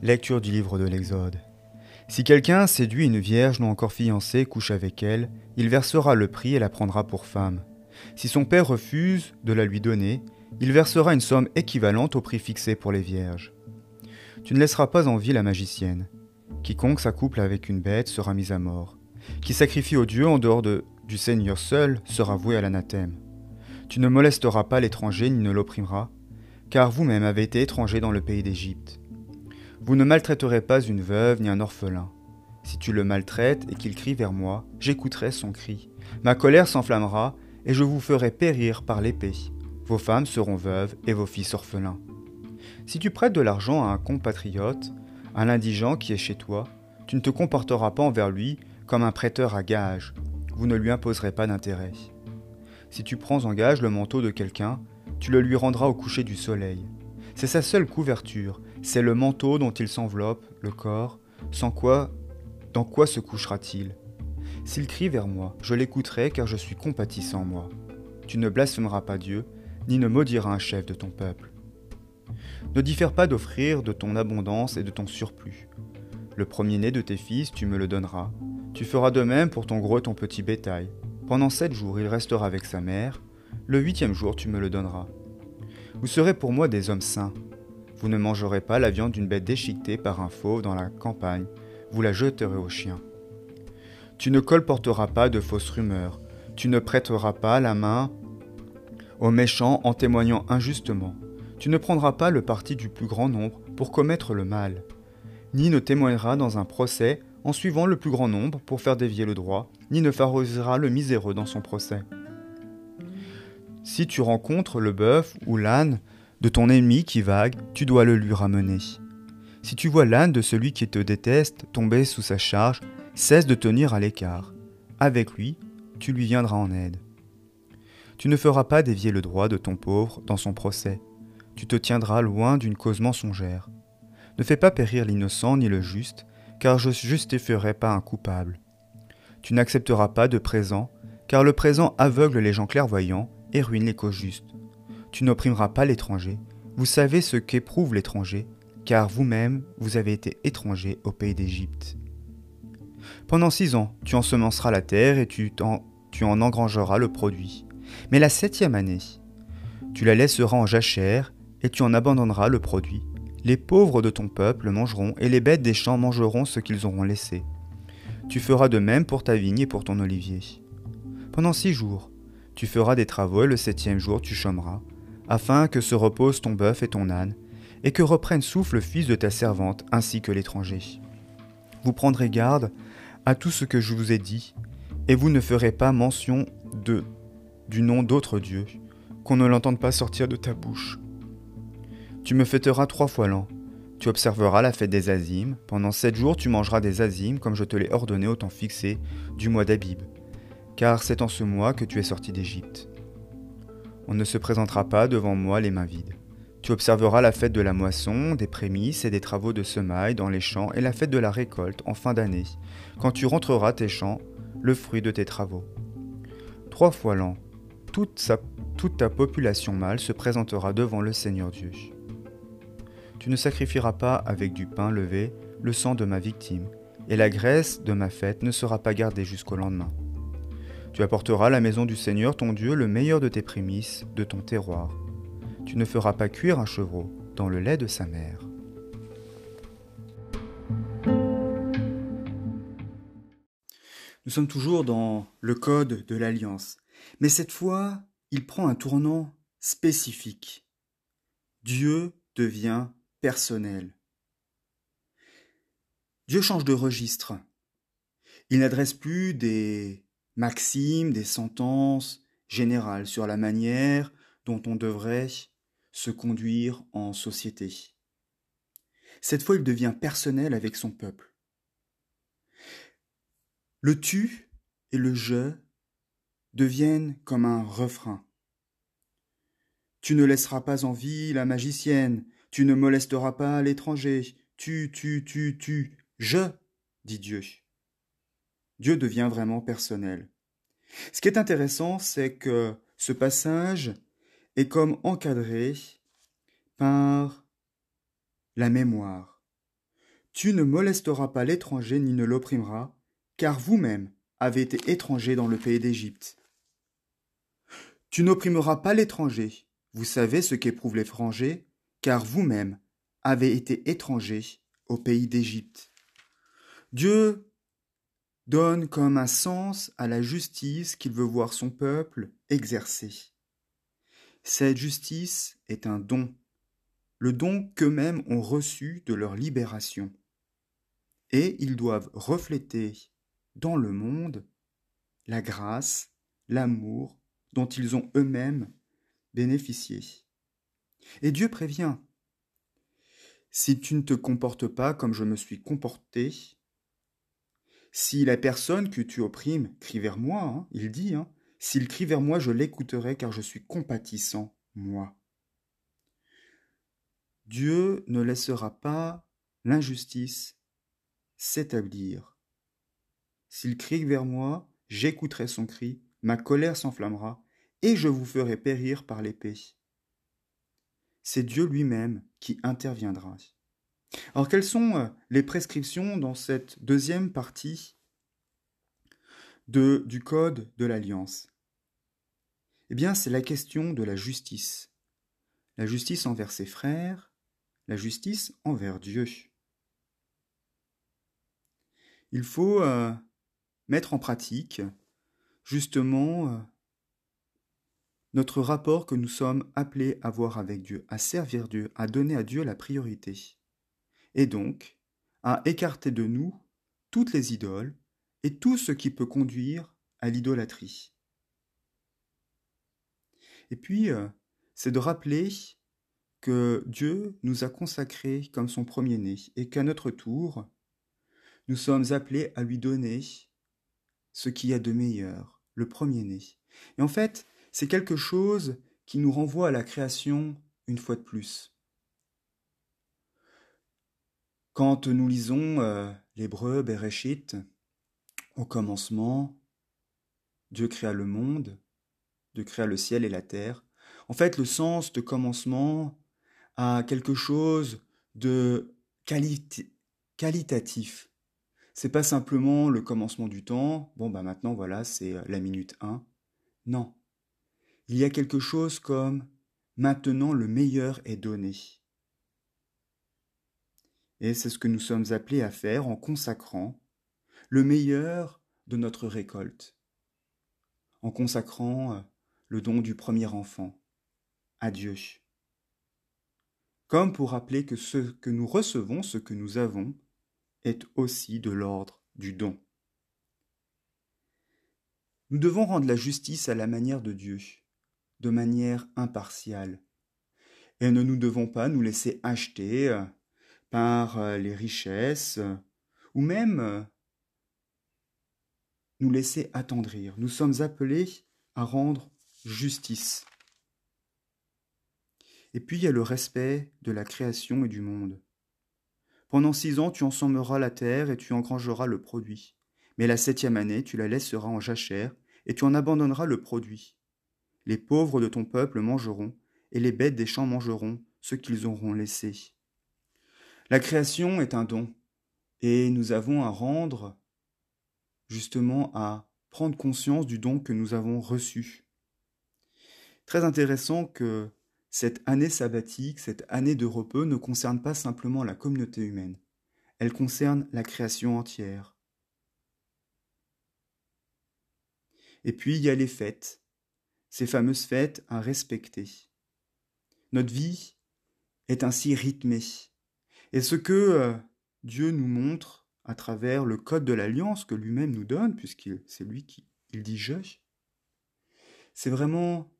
Lecture du livre de l'Exode. Si quelqu'un séduit une vierge non encore fiancée, couche avec elle, il versera le prix et la prendra pour femme. Si son père refuse de la lui donner, il versera une somme équivalente au prix fixé pour les vierges. Tu ne laisseras pas en vie la magicienne. Quiconque s'accouple avec une bête sera mis à mort. Qui sacrifie au Dieu en dehors de, du Seigneur seul sera voué à l'anathème. Tu ne molesteras pas l'étranger ni ne l'opprimeras, car vous-même avez été étranger dans le pays d'Égypte. Vous ne maltraiterez pas une veuve ni un orphelin. Si tu le maltraites et qu'il crie vers moi, j'écouterai son cri. Ma colère s'enflammera, et je vous ferai périr par l'épée. Vos femmes seront veuves et vos fils orphelins. Si tu prêtes de l'argent à un compatriote, à l'indigent qui est chez toi, tu ne te comporteras pas envers lui comme un prêteur à gage. Vous ne lui imposerez pas d'intérêt. Si tu prends en gage le manteau de quelqu'un, tu le lui rendras au coucher du soleil. C'est sa seule couverture, c'est le manteau dont il s'enveloppe, le corps, sans quoi, dans quoi se couchera-t-il? S'il crie vers moi, je l'écouterai car je suis compatissant moi. Tu ne blasphémeras pas Dieu, ni ne maudiras un chef de ton peuple. Ne diffère pas d'offrir de ton abondance et de ton surplus. Le premier-né de tes fils, tu me le donneras. Tu feras de même pour ton gros et ton petit bétail. Pendant sept jours, il restera avec sa mère. Le huitième jour, tu me le donneras. Vous serez pour moi des hommes saints. Vous ne mangerez pas la viande d'une bête déchiquetée par un fauve dans la campagne, vous la jeterez aux chiens. Tu ne colporteras pas de fausses rumeurs, tu ne prêteras pas la main aux méchants en témoignant injustement, tu ne prendras pas le parti du plus grand nombre pour commettre le mal, ni ne témoigneras dans un procès en suivant le plus grand nombre pour faire dévier le droit, ni ne favoriseras le miséreux dans son procès. Si tu rencontres le bœuf ou l'âne de ton ennemi qui vague, tu dois le lui ramener. Si tu vois l'âne de celui qui te déteste tomber sous sa charge, cesse de tenir à l'écart. Avec lui, tu lui viendras en aide. Tu ne feras pas dévier le droit de ton pauvre dans son procès. Tu te tiendras loin d'une cause mensongère. Ne fais pas périr l'innocent ni le juste, car je justifierai pas un coupable. Tu n'accepteras pas de présent, car le présent aveugle les gens clairvoyants et ruine les causes justes. Tu n'opprimeras pas l'étranger. Vous savez ce qu'éprouve l'étranger, car vous-même, vous avez été étranger au pays d'Égypte. Pendant six ans, tu ensemenceras la terre et tu, en, engrangeras le produit. Mais la septième année, tu la laisseras en jachère et tu en abandonneras le produit. Les pauvres de ton peuple mangeront et les bêtes des champs mangeront ce qu'ils auront laissé. Tu feras de même pour ta vigne et pour ton olivier. Pendant six jours, tu feras des travaux et le septième jour tu chômeras, afin que se reposent ton bœuf et ton âne, et que reprenne souffle le fils de ta servante ainsi que l'étranger. Vous prendrez garde à tout ce que je vous ai dit, et vous ne ferez pas mention de du nom d'autre Dieu, qu'on ne l'entende pas sortir de ta bouche. Tu me fêteras trois fois l'an. Tu observeras la fête des Azimes. Pendant sept jours, tu mangeras des Azimes comme je te l'ai ordonné au temps fixé du mois d'Abib. Car c'est en ce mois que tu es sorti d'Égypte. On ne se présentera pas devant moi les mains vides. Tu observeras la fête de la moisson, des prémices et des travaux de semailles dans les champs et la fête de la récolte en fin d'année, quand tu rentreras tes champs, le fruit de tes travaux. Trois fois l'an, toute, toute ta population mâle se présentera devant le Seigneur Dieu. Tu ne sacrifieras pas avec du pain levé le sang de ma victime, et la graisse de ma fête ne sera pas gardée jusqu'au lendemain. Tu apporteras à la maison du Seigneur ton Dieu le meilleur de tes prémices, de ton terroir. Tu ne feras pas cuire un chevreau dans le lait de sa mère. Nous sommes toujours dans le code de l'alliance, mais cette fois, il prend un tournant spécifique. Dieu devient personnel. Dieu change de registre. Il n'adresse plus des maximes, des sentences générales sur la manière dont on devrait se conduire en société. Cette fois, il devient personnel avec son peuple. Le tu et le je deviennent comme un refrain. Tu ne laisseras pas en vie la magicienne, tu ne molesteras pas l'étranger, tu, tu, tu, tu, je, dit Dieu. Dieu devient vraiment personnel. Ce qui est intéressant, c'est que ce passage est comme encadré par la mémoire. Tu ne molesteras pas l'étranger ni ne l'opprimeras, car vous-même avez été étranger dans le pays d'Égypte. Tu n'opprimeras pas l'étranger, vous savez ce qu'éprouvent l'étranger, car vous-même avez été étranger au pays d'Égypte. Dieu donne comme un sens à la justice qu'il veut voir son peuple exercer. Cette justice est un don, le don qu'eux-mêmes ont reçu de leur libération. Et ils doivent refléter dans le monde la grâce, l'amour dont ils ont eux-mêmes bénéficié. Et Dieu prévient. Si tu ne te comportes pas comme je me suis comporté, si la personne que tu opprimes crie vers moi, hein, il dit, hein, s'il crie vers moi, je l'écouterai car je suis compatissant, moi. Dieu ne laissera pas l'injustice s'établir. S'il crie vers moi, j'écouterai son cri, ma colère s'enflammera, et je vous ferai périr par l'épée. C'est Dieu lui-même qui interviendra. Alors quelles sont euh, les prescriptions dans cette deuxième partie de, du Code de l'Alliance? Eh bien c'est la question de la justice. La justice envers ses frères, la justice envers Dieu. Il faut euh, mettre en pratique justement euh, notre rapport que nous sommes appelés à voir avec Dieu, à servir Dieu, à donner à Dieu la priorité, et donc à écarter de nous toutes les idoles et tout ce qui peut conduire à l'idolâtrie. Et puis, euh, c'est de rappeler que Dieu nous a consacrés comme son premier-né et qu'à notre tour, nous sommes appelés à lui donner ce qu'il y a de meilleur, le premier-né. Et en fait, c'est quelque chose qui nous renvoie à la création une fois de plus. Quand nous lisons euh, l'hébreu Bereshit, au commencement, Dieu créa le monde, Dieu créa le ciel et la terre. En fait, le sens de commencement a quelque chose de qualitatif. C'est pas simplement le commencement du temps, bon bah maintenant voilà, c'est euh, la minute 1. Non. Il y a quelque chose comme maintenant le meilleur est donné. Et c'est ce que nous sommes appelés à faire en consacrant le meilleur de notre récolte, en consacrant euh, le don du premier enfant à Dieu. Comme pour rappeler que ce que nous recevons, ce que nous avons, est aussi de l'ordre du don. Nous devons rendre la justice à la manière de Dieu, de manière impartiale. Et ne nous devons pas nous laisser acheter euh, par euh, les richesses, ou même euh, nous laisser attendrir. Nous sommes appelés à rendre justice. Et puis il y a le respect de la création et du monde. Pendant six ans, tu ensommeras la terre et tu engrangeras le produit. Mais la septième année, tu la laisseras en jachère et tu en abandonneras le produit. Les pauvres de ton peuple mangeront et les bêtes des champs mangeront ce qu'ils auront laissé. La création est un don et nous avons à rendre justement à prendre conscience du don que nous avons reçu. Très intéressant que cette année sabbatique, cette année de repos ne concerne pas simplement la communauté humaine, elle concerne la création entière. Et puis il y a les fêtes, ces fameuses fêtes à respecter. Notre vie est ainsi rythmée. Et ce que euh, Dieu nous montre à travers le code de l'alliance que lui-même nous donne, puisque c'est lui qui il dit je, c'est vraiment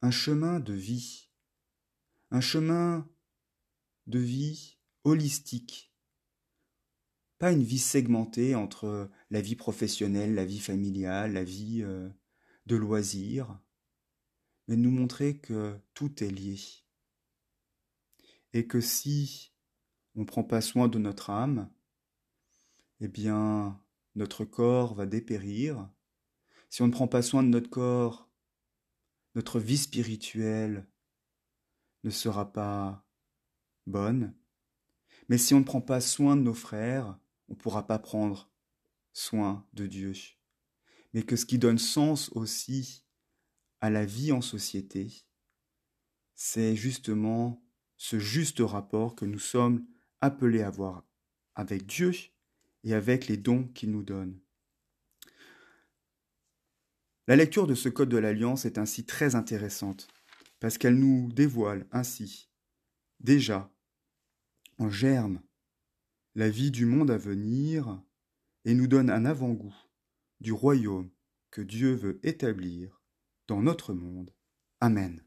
un chemin de vie, un chemin de vie holistique, pas une vie segmentée entre la vie professionnelle, la vie familiale, la vie euh, de loisirs, mais nous montrer que tout est lié. Et que si ne prend pas soin de notre âme, eh bien, notre corps va dépérir. Si on ne prend pas soin de notre corps, notre vie spirituelle ne sera pas bonne. Mais si on ne prend pas soin de nos frères, on ne pourra pas prendre soin de Dieu. Mais que ce qui donne sens aussi à la vie en société, c'est justement ce juste rapport que nous sommes appelés à avoir avec Dieu et avec les dons qu'il nous donne. La lecture de ce Code de l'Alliance est ainsi très intéressante, parce qu'elle nous dévoile ainsi, déjà, en germe, la vie du monde à venir et nous donne un avant-goût du royaume que Dieu veut établir dans notre monde. Amen.